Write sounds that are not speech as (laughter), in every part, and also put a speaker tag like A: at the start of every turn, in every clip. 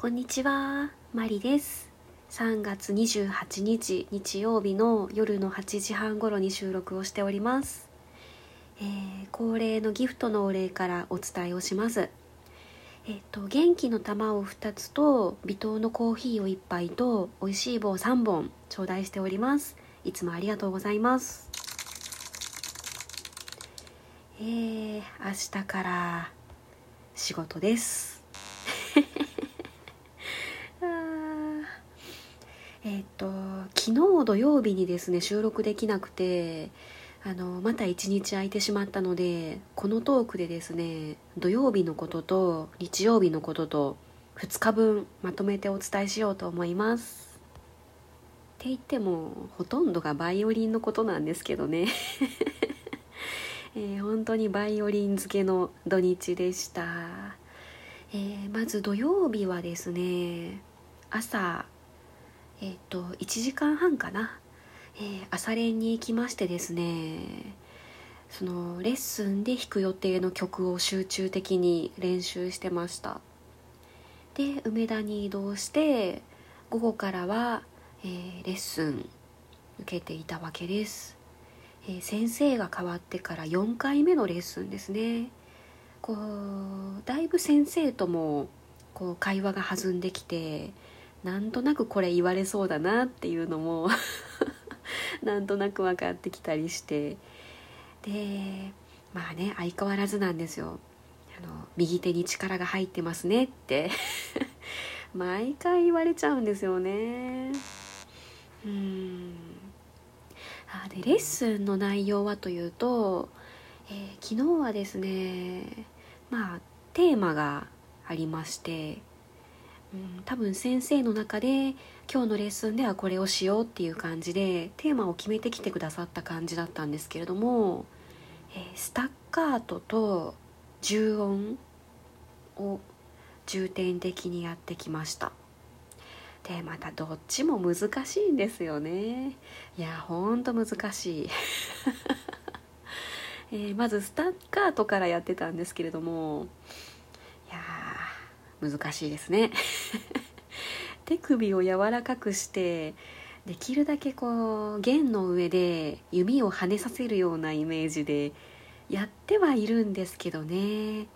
A: こんにちは、マリです。3月28日日曜日の夜の8時半頃に収録をしております。えー恒例のギフトのお礼からお伝えをします。えっ、と元気の玉を2つと微糖のコーヒーを1杯と美味しい棒3本頂戴しております。いつもありがとうございます。えー、明日から仕事です。(laughs) あーえっ、と昨日土曜日にですね収録できなくてあのまた一日空いてしまったのでこのトークでですね土曜日のことと日曜日のことと2日分まとめてお伝えしようと思います。って言ってもほとんどがバイオリンのことなんですけどね。(laughs) えー本当にバイオリン漬けの土日でした、えーまず土曜日はですね朝えっ、と1時間半かな、えー朝練に行きましてですねそのレッスンで弾く予定の曲を集中的に練習してました。で梅田に移動して午後からは、えーレッスン受けていたわけです。えー先生が変わってから4回目のレッスンですね。こうだいぶ先生ともこう会話が弾んできてなんとなくこれ言われそうだなっていうのも (laughs) なんとなく分かってきたりして。でまあね相変わらずなんですよ。あの右手に力が入ってますねって。(laughs) 毎回言われちゃうんですよね。うん。あでレッスンの内容はというと、えー昨日はですねまあテーマがありまして、うん、多分先生の中で今日のレッスンではこれをしようっていう感じでテーマを決めてきてくださった感じだったんですけれども、えースタッカートと重音を重点的にやってきました。でまたどっちも難しいんですよね。いやほんと難しい、(laughs) えーまずスタッカートからやってたんですけれども難しいですね。(laughs) 手首を柔らかくしてできるだけこう弦の上で弓を跳ねさせるようなイメージでやってはいるんですけどね。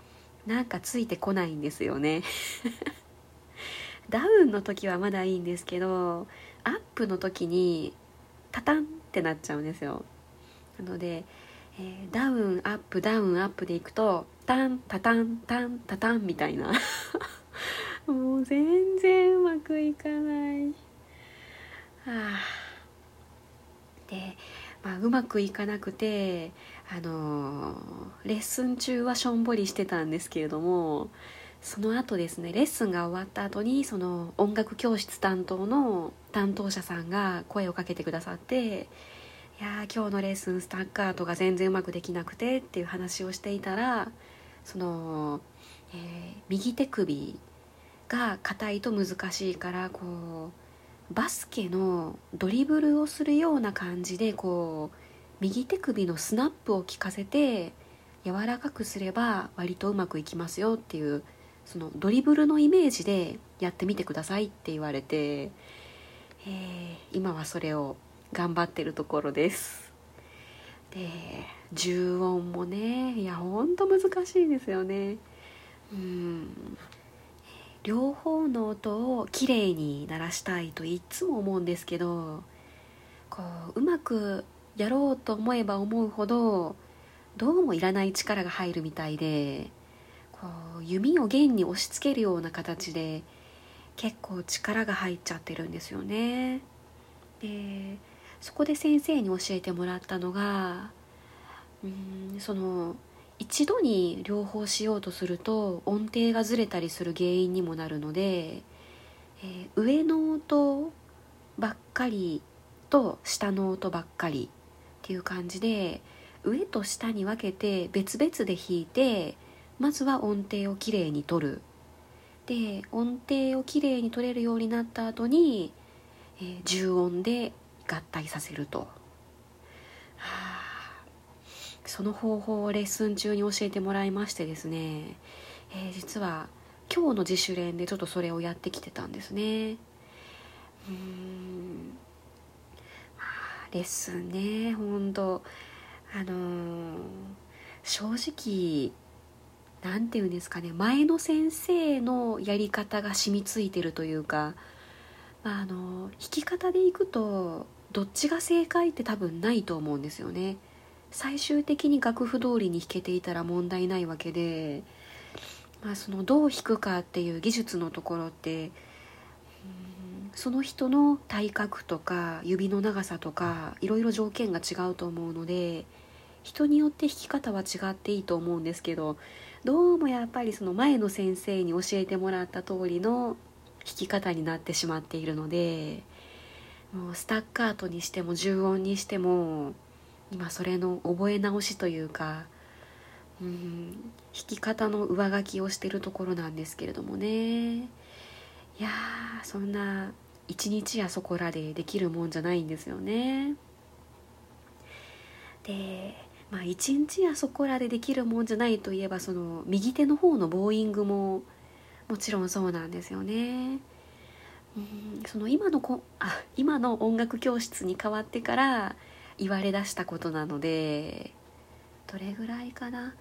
A: なんかついてこないんですよね。(laughs) ダウンの時はまだいいんですけどアップの時にタタンってなっちゃうんですよ。なので、えーダウンアップダウンアップでいくとタンタタンタンタタンみたいな。(laughs) もう全然うまくいかない。はあで、まあ、うまくいかなくてあのレッスン中はしょんぼりしてたんですけれどもその後ですねレッスンが終わった後にその音楽教室担当の担当者さんが声をかけてくださって「いやー今日のレッスンスタッカートが全然うまくできなくて」っていう話をしていたらその、えー右手首が硬いと難しいからこうバスケのドリブルをするような感じでこう右手首のスナップを効かせて柔らかくすれば割とうまくいきますよっていうそのドリブルのイメージでやってみてくださいって言われて、えー今はそれを頑張ってるところです。で重音もねいやほんと難しいですよね。うん。両方の音をきれいに鳴らしたいといっつも思うんですけどこううまくやろうと思えば思うほどどうもいらない力が入るみたいでこう弓を弦に押し付けるような形で結構力が入っちゃってるんですよね。でそこで先生に教えてもらったのがうんその一度に両方しようとすると音程がずれたりする原因にもなるので、えー上の音ばっかりと下の音ばっかりっていう感じで上と下に分けて別々で弾いてまずは音程をきれいに取る。で音程をきれいに取れるようになった後に、えー重音で合体させると、はあ。その方法をレッスン中に教えてもらいましてですね、えー実は今日の自主練でちょっとそれをやってきてたんですね。うん。あレッスンね本当あのー、正直何て言うんですかね。前の先生のやり方が染みついてるというか、まあ、あの弾き方でいくとどっちが正解って多分ないと思うんですよね。最終的に楽譜通りに弾けていたら問題ないわけで、まあ、そのどう弾くかっていう技術のところってその人の体格とか指の長さとかいろいろ条件が違うと思うので人によって弾き方は違っていいと思うんですけどどうもやっぱりその前の先生に教えてもらった通りの弾き方になってしまっているのでもうスタッカートにしても重音にしても今それの覚え直しというかうん弾き方の上書きをしてるところなんですけれどもねいやそんな一日やそこらでできるもんじゃないんですよね。でまあ一日やそこらでできるもんじゃないといえばその右手の方のボーイングももちろんそうなんですよね。うんその今のこあ今の音楽教室に変わってから言われだしたことなのでどれぐらいかな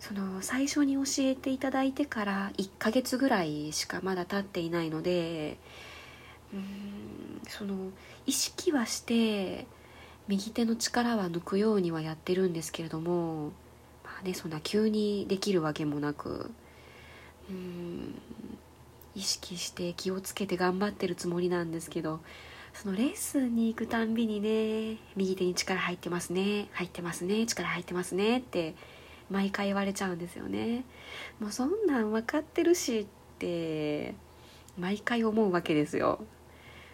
A: その最初に教えていただいてから1ヶ月ぐらいしかまだ経っていないのでうんその意識はして右手の力は抜くようにはやってるんですけれどもまあねそんな急にできるわけもなくうん。意識して気をつけて頑張ってるつもりなんですけどそのレッスンに行くたんびにね右手に力入ってますね入ってますね力入ってますねって毎回言われちゃうんですよね。もうそんなん分かってるしって毎回思うわけですよ。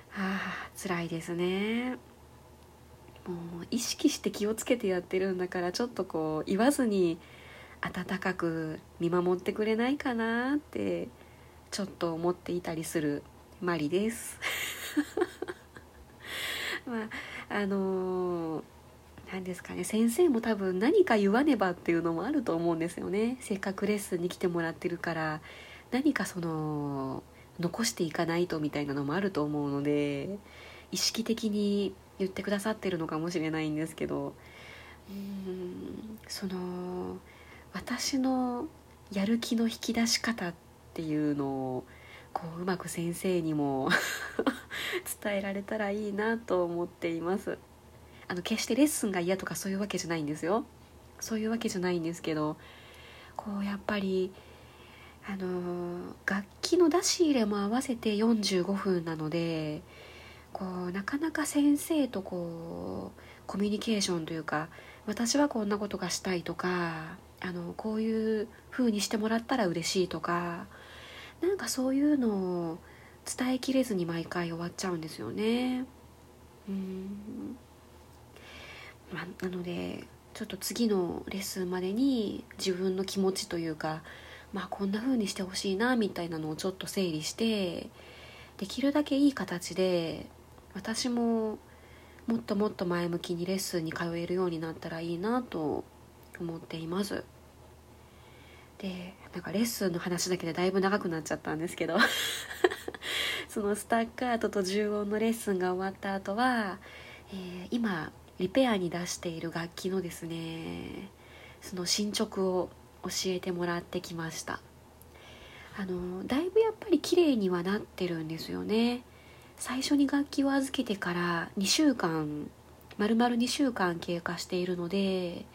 A: はあ辛いですね。もう意識して気をつけてやってるんだからちょっとこう言わずに温かく見守ってくれないかなってちょっと思っていたりするマリです。(laughs) まああの何、ですかね。先生も多分何か言わねばっていうのもあると思うんですよね。せっかくレッスンに来てもらってるから何かその残していかないとみたいなのもあると思うので意識的に言ってくださってるのかもしれないんですけど。うんその私のやる気の引き出し方っていうのをこううまく先生にも (laughs) 伝えられたらいいなと思っています。あの決してレッスンが嫌とかそういうわけじゃないんですよ。そういうわけじゃないんですけどこうやっぱりあの楽器の出し入れも合わせて45分なのでこうなかなか先生とこうコミュニケーションというか私はこんなことがしたいとかあのこういう風にしてもらったら嬉しいとかなんかそういうのを伝えきれずに毎回終わっちゃうんですよね。うん。ま、なのでちょっと次のレッスンまでに自分の気持ちというかまあこんな風にしてほしいなみたいなのをちょっと整理してできるだけいい形で私ももっともっと前向きにレッスンに通えるようになったらいいなと思っています。でなんかレッスンの話だけでだいぶ長くなっちゃったんですけど。(laughs) そのスタッカートと重音のレッスンが終わった後は、えー、今リペアに出している楽器のですねその進捗を教えてもらってきました。あのだいぶやっぱり綺麗にはなってるんですよね。最初に楽器を預けてから2週間丸々2週間経過しているので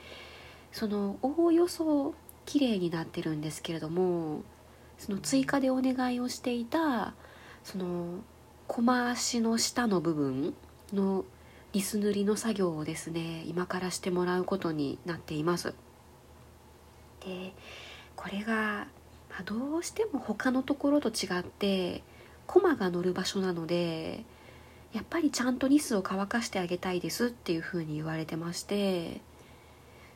A: そのおおよそ綺麗になってるんですけれどもその追加でお願いをしていたその駒足の下の部分のリス塗りの作業をですね今からしてもらうことになっています。でこれが、まあ、どうしても他のところと違ってコマが乗る場所なのでやっぱりちゃんとニスを乾かしてあげたいですっていうふうに言われてまして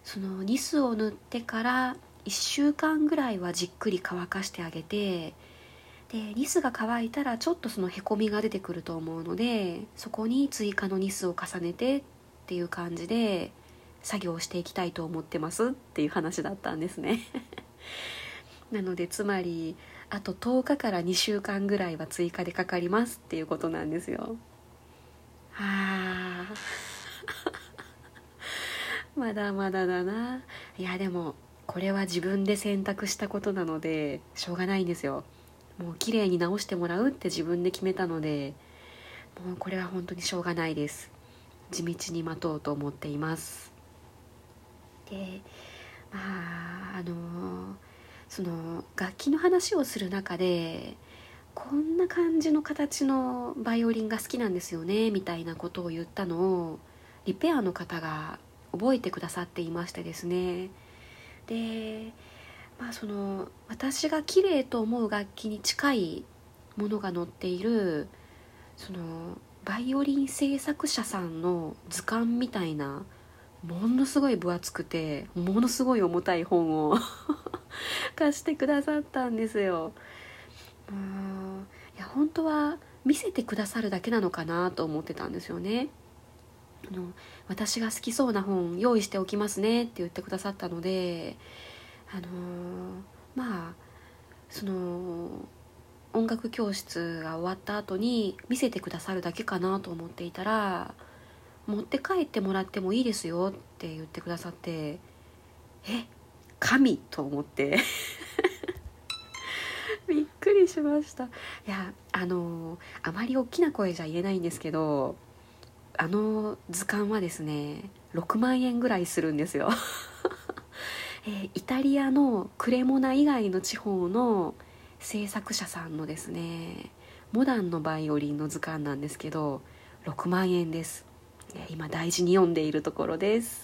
A: そのニスを塗ってから1週間ぐらいはじっくり乾かしてあげてでニスが乾いたらちょっとそのへこみが出てくると思うのでそこに追加のニスを重ねてっていう感じで作業していきたいと思ってます。っていう話だったんですね。(laughs) なのでつまりあと10日から2週間ぐらいは追加でかかります。っていうことなんですよ。はあ。(laughs) まだまだだな。いやでもこれは自分で選択したことなのでしょうがないんですよ。もう綺麗に直してもらうって自分で決めたのでもうこれは本当にしょうがないです。地道に待とうと思っています。でまああのその楽器の話をする中でこんな感じの形のバイオリンが好きなんですよねみたいなことを言ったのをリペアの方が覚えてくださっていましてですね。でまあその私が綺麗と思う楽器に近いものが載っているそのバイオリン製作者さんの図鑑みたいなものすごい分厚くてものすごい重たい本を (laughs) 貸してくださったんですよ。うんいや本当は見せてくださるだけなのかなと思ってたんですよね。あの私が好きそうな本用意しておきますねって言ってくださったのであのまあその音楽教室が終わった後に見せてくださるだけかなと思っていたら持って帰ってもらってもいいですよって言ってくださってえ神と思って。(laughs) びっくりしました。いやあのあまり大きな声じゃ言えないんですけどあの図鑑はですね6万円ぐらいするんですよ。(laughs) えー、イタリアのクレモナ以外の地方の制作者さんのですねモダンのバイオリンの図鑑なんですけど6万円です。え今大事に読んでいるところです。